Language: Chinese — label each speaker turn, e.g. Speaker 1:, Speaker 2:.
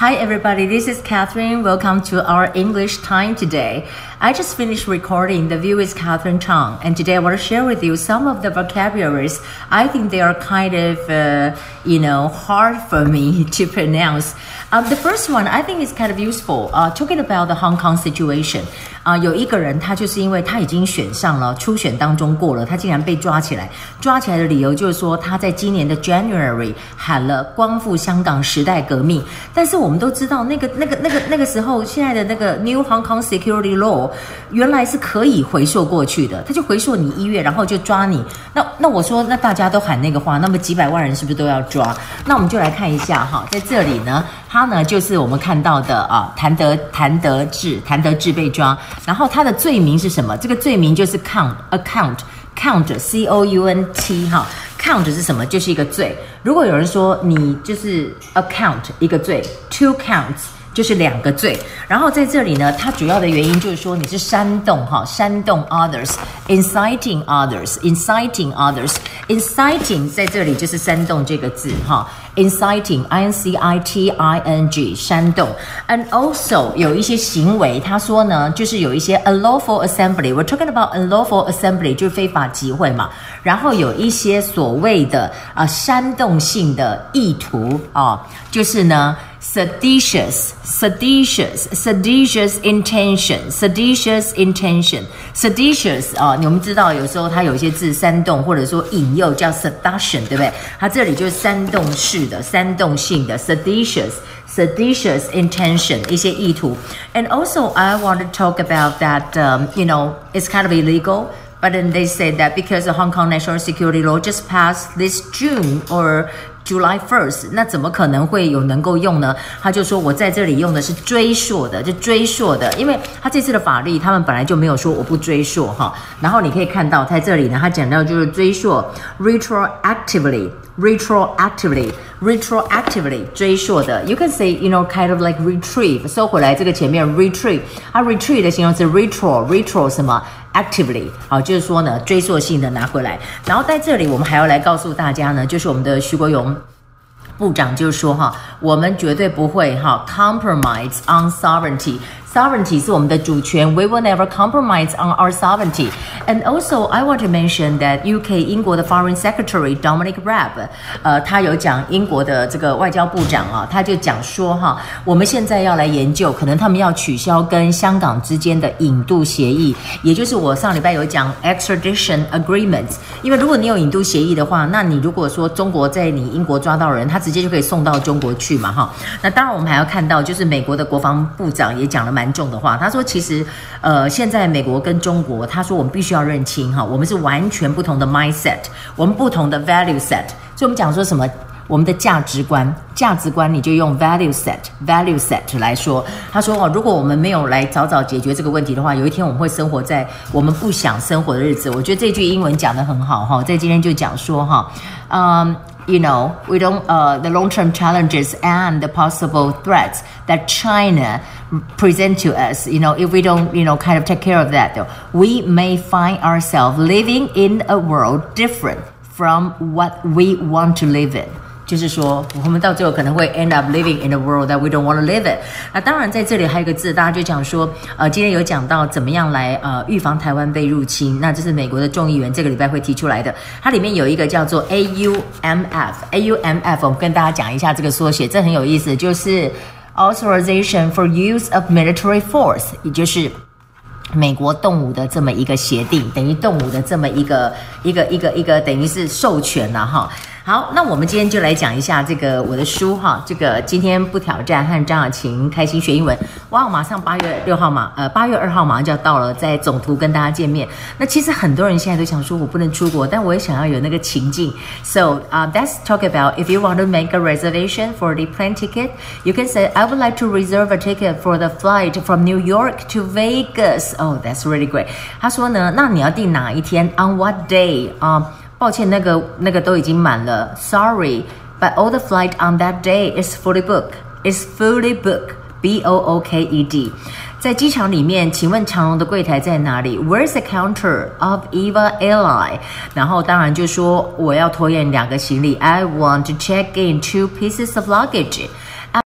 Speaker 1: Hi, everybody. This is Catherine. Welcome to our English time today. I just finished recording The View with Catherine Chang, and today I want to share with you some of the vocabularies. I think they are kind of, uh, you know, hard for me to pronounce. Um, the first one I think is kind of useful. Uh, talking about the Hong Kong situation. 啊、有一个人，他就是因为他已经选上了，初选当中过了，他竟然被抓起来。抓起来的理由就是说，他在今年的 January 喊了“光复香港时代革命”。但是我们都知道，那个、那个、那个、那个时候，现在的那个 New Hong Kong Security Law 原来是可以回溯过去的，他就回溯你一月，然后就抓你。那那我说，那大家都喊那个话，那么几百万人是不是都要抓？那我们就来看一下哈，在这里呢，他他呢就是我们看到的啊，谭德谭德志，谭德志被抓。然后他的罪名是什么？这个罪名就是 count account count c o u n t 哈，count 是什么？就是一个罪。如果有人说你就是 account 一个罪，two counts 就是两个罪。然后在这里呢，它主要的原因就是说你是煽动哈，煽动 others，inciting others，inciting others，inciting 在这里就是煽动这个字哈。Inciting, I N C I T I N G，煽动，and also 有一些行为，他说呢，就是有一些 unlawful assembly。We're talking about unlawful assembly，就是非法集会嘛。然后有一些所谓的啊、呃、煽动性的意图啊、哦，就是呢 seditious, seditious, seditious intention, seditious intention, seditious 啊、哦，你们知道有时候它有一些字煽动或者说引诱叫 seduction，对不对？它这里就是煽动式。 的煽动性的 seditious seditious intention 一些意图，and also I want to talk about that um, you know it's kind of illegal but then they say that because the Hong Kong national security law just passed this June or July first，那怎么可能会有能够用呢？他就说我在这里用的是追溯的，就追溯的，因为他这次的法律，他们本来就没有说我不追溯哈。然后你可以看到在这里呢，他讲到就是追溯 retroactively。retroactively retroactively 追溯的，you can say you know kind of like retrieve 收回来这个前面 retrieve，它 retrieve 的形容词 retro retro 什么 actively 好，就是说呢追溯性的拿回来。然后在这里我们还要来告诉大家呢，就是我们的徐国勇部长就是说哈，我们绝对不会哈 compromise on sovereignty。Sovereignty 是我们的主权，We will never compromise on our sovereignty. And also, I want to mention that UK 英国的 Foreign Secretary Dominic Raab，呃，他有讲英国的这个外交部长啊，他就讲说哈，我们现在要来研究，可能他们要取消跟香港之间的引渡协议，也就是我上礼拜有讲 extradition agreements。因为如果你有引渡协议的话，那你如果说中国在你英国抓到人，他直接就可以送到中国去嘛哈。那当然我们还要看到，就是美国的国防部长也讲了蛮。蛮重的话，他说：“其实，呃，现在美国跟中国，他说我们必须要认清哈，我们是完全不同的 mindset，我们不同的 value set。所以，我们讲说什么，我们的价值观，价值观你就用 value set，value set 来说。他说哦，如果我们没有来早早解决这个问题的话，有一天我们会生活在我们不想生活的日子。我觉得这句英文讲得很好哈，在今天就讲说哈，嗯。” You know, we don't, uh, the long-term challenges and the possible threats that China present to us, you know, if we don't, you know, kind of take care of that, though, we may find ourselves living in a world different from what we want to live in. 就是说，我们到最后可能会 end up living in a world that we don't want to live in。那当然，在这里还有一个字，大家就讲说，呃，今天有讲到怎么样来呃预防台湾被入侵。那这是美国的众议员这个礼拜会提出来的。它里面有一个叫做 AUMF，AUMF，我们跟大家讲一下这个缩写，这很有意思，就是 Authorization for Use of Military Force，也就是美国动武的这么一个协定，等于动武的这么一个一个一个一个，等于是授权了哈。好，那我们今天就来讲一下这个我的书哈，这个今天不挑战和张雅琴开心学英文。哇，马上八月六号嘛，呃，八月二号马上就要到了，在总图跟大家见面。那其实很多人现在都想说，我不能出国，但我也想要有那个情境。So, uh, let's talk about if you want to make a reservation for the plane ticket, you can say I would like to reserve a ticket for the flight from New York to Vegas. Oh, that's really great. 他说呢，那你要订哪一天？On what day? 啊、抱歉，那个那个都已经满了。Sorry, but all the flight on that day is fully booked. Is fully booked. B O O K E D. 在机场里面，请问长荣的柜台在哪里？Where's the counter of EVA Airline？然后当然就说我要托运两个行李。I want to check in two pieces of luggage.